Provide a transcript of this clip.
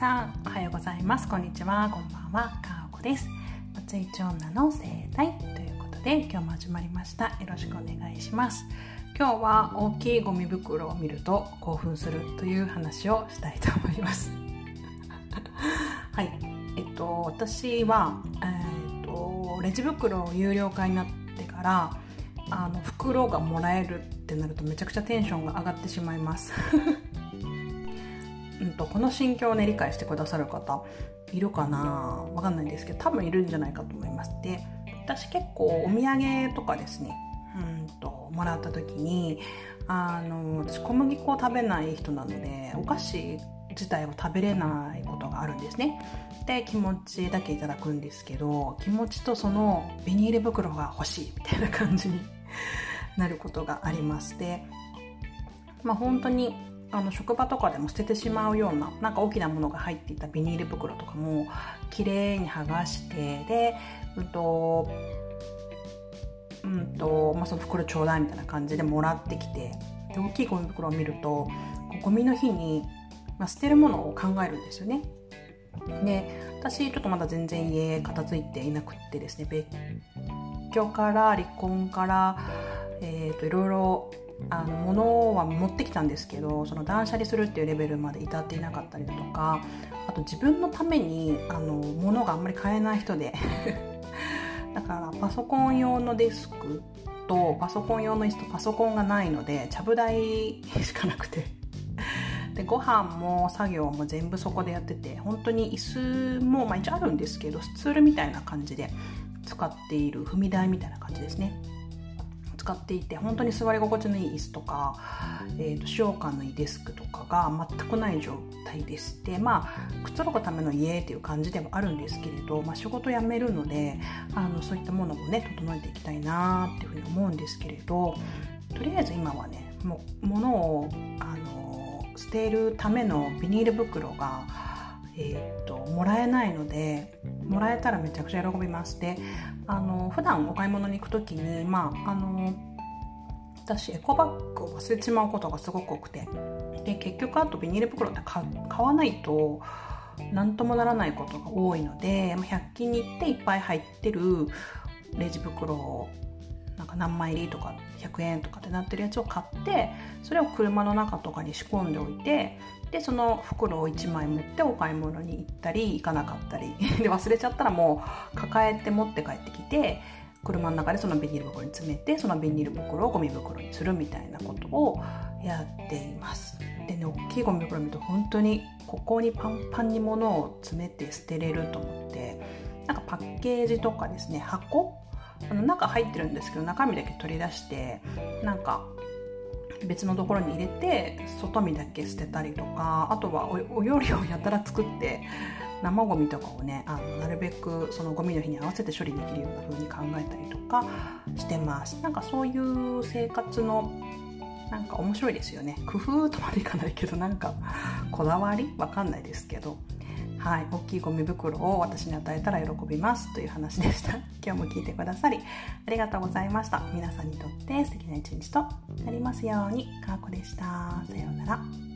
さんおはようございます。こんにちは。こんばんは。かおこです。松井町女の生態ということで今日も始まりました。よろしくお願いします。今日は大きいゴミ袋を見ると興奮するという話をしたいと思います。はい。えっと私は、えー、っとレジ袋有料化になってからあの袋がもらえるってなるとめちゃくちゃテンションが上がってしまいます。うんと、この心境をね理解してくださる方いるかな？わかんないんですけど多分いるんじゃないかと思いますで私結構お土産とかですねうんともらった時にあの私小麦粉を食べない人なのでお菓子自体を食べれないことがあるんですね。で気持ちだけいただくんですけど気持ちとそのビニール袋が欲しいみたいな感じになることがありまして。まあ本当にあの職場とかでも捨ててしまうようななんか大きなものが入っていたビニール袋とかも綺麗に剥がしてでうんとうんと、まあ、その袋ちょうだいみたいな感じでもらってきてで大きいゴミ袋を見るとゴミの日に、まあ、捨てるものを考えるんですよね。で私ちょっとまだ全然家片付いていなくってですね別居から離婚から、えーといろいろあの物は持ってきたんですけどその断捨離するっていうレベルまで至っていなかったりだとかあと自分のためにあの物があんまり買えない人で だからパソコン用のデスクとパソコン用の椅子とパソコンがないのでちゃぶ台しかなくて。でご飯も作業も全部そこでやってて本当に椅子も、まあ、一応あるんですけどスツールみたいな感じで使っている踏み台みたいな感じですね。使っていて本当に座り心地のいい椅子とか、えーと、使用感のいいデスクとかが全くない状態ですでまあくつろぐための家っていう感じではあるんですけれど、まあ、仕事辞めるのであのそういったものもね整えていきたいなっていうふうに思うんですけれどとりあえず今はねもう物をあの捨てるためのビニール袋がえーと、もらえないのでもらえたらめちゃくちゃ喜びます。であの普段お買い物に行く時にまああの私エコバッグを忘れちまうことがすごく多くて。で結局あとビニール袋って買わないと何ともならないことが多いので100均に行っていっぱい入ってるレジ袋をなんか何枚入りとか100円とかってなってるやつを買ってそれを車の中とかに仕込んでおいてでその袋を1枚持ってお買い物に行ったり行かなかったりで忘れちゃったらもう抱えて持って帰ってきて車の中でそのビニール袋に詰めてそのビニール袋をゴミ袋にするみたいなことをやっています。でね大きいゴミ袋見ると本当にここにパンパンに物を詰めて捨てれると思ってなんかパッケージとかですね箱あの中入ってるんですけど中身だけ取り出してなんか別のところに入れて外身だけ捨てたりとかあとはお料理をやたら作って生ゴミとかをねあのなるべくそのゴミの日に合わせて処理できるような風に考えたりとかしてます。なんかそういう生活のなんか面白いですよね。工夫とまでいかないけどなんかこだわり？わかんないですけど。はい、大きいゴミ袋を私に与えたら喜びますという話でした。今日も聞いてくださりありがとうございました。皆さんにとって素敵な一日となりますように。かーこでした。さようなら。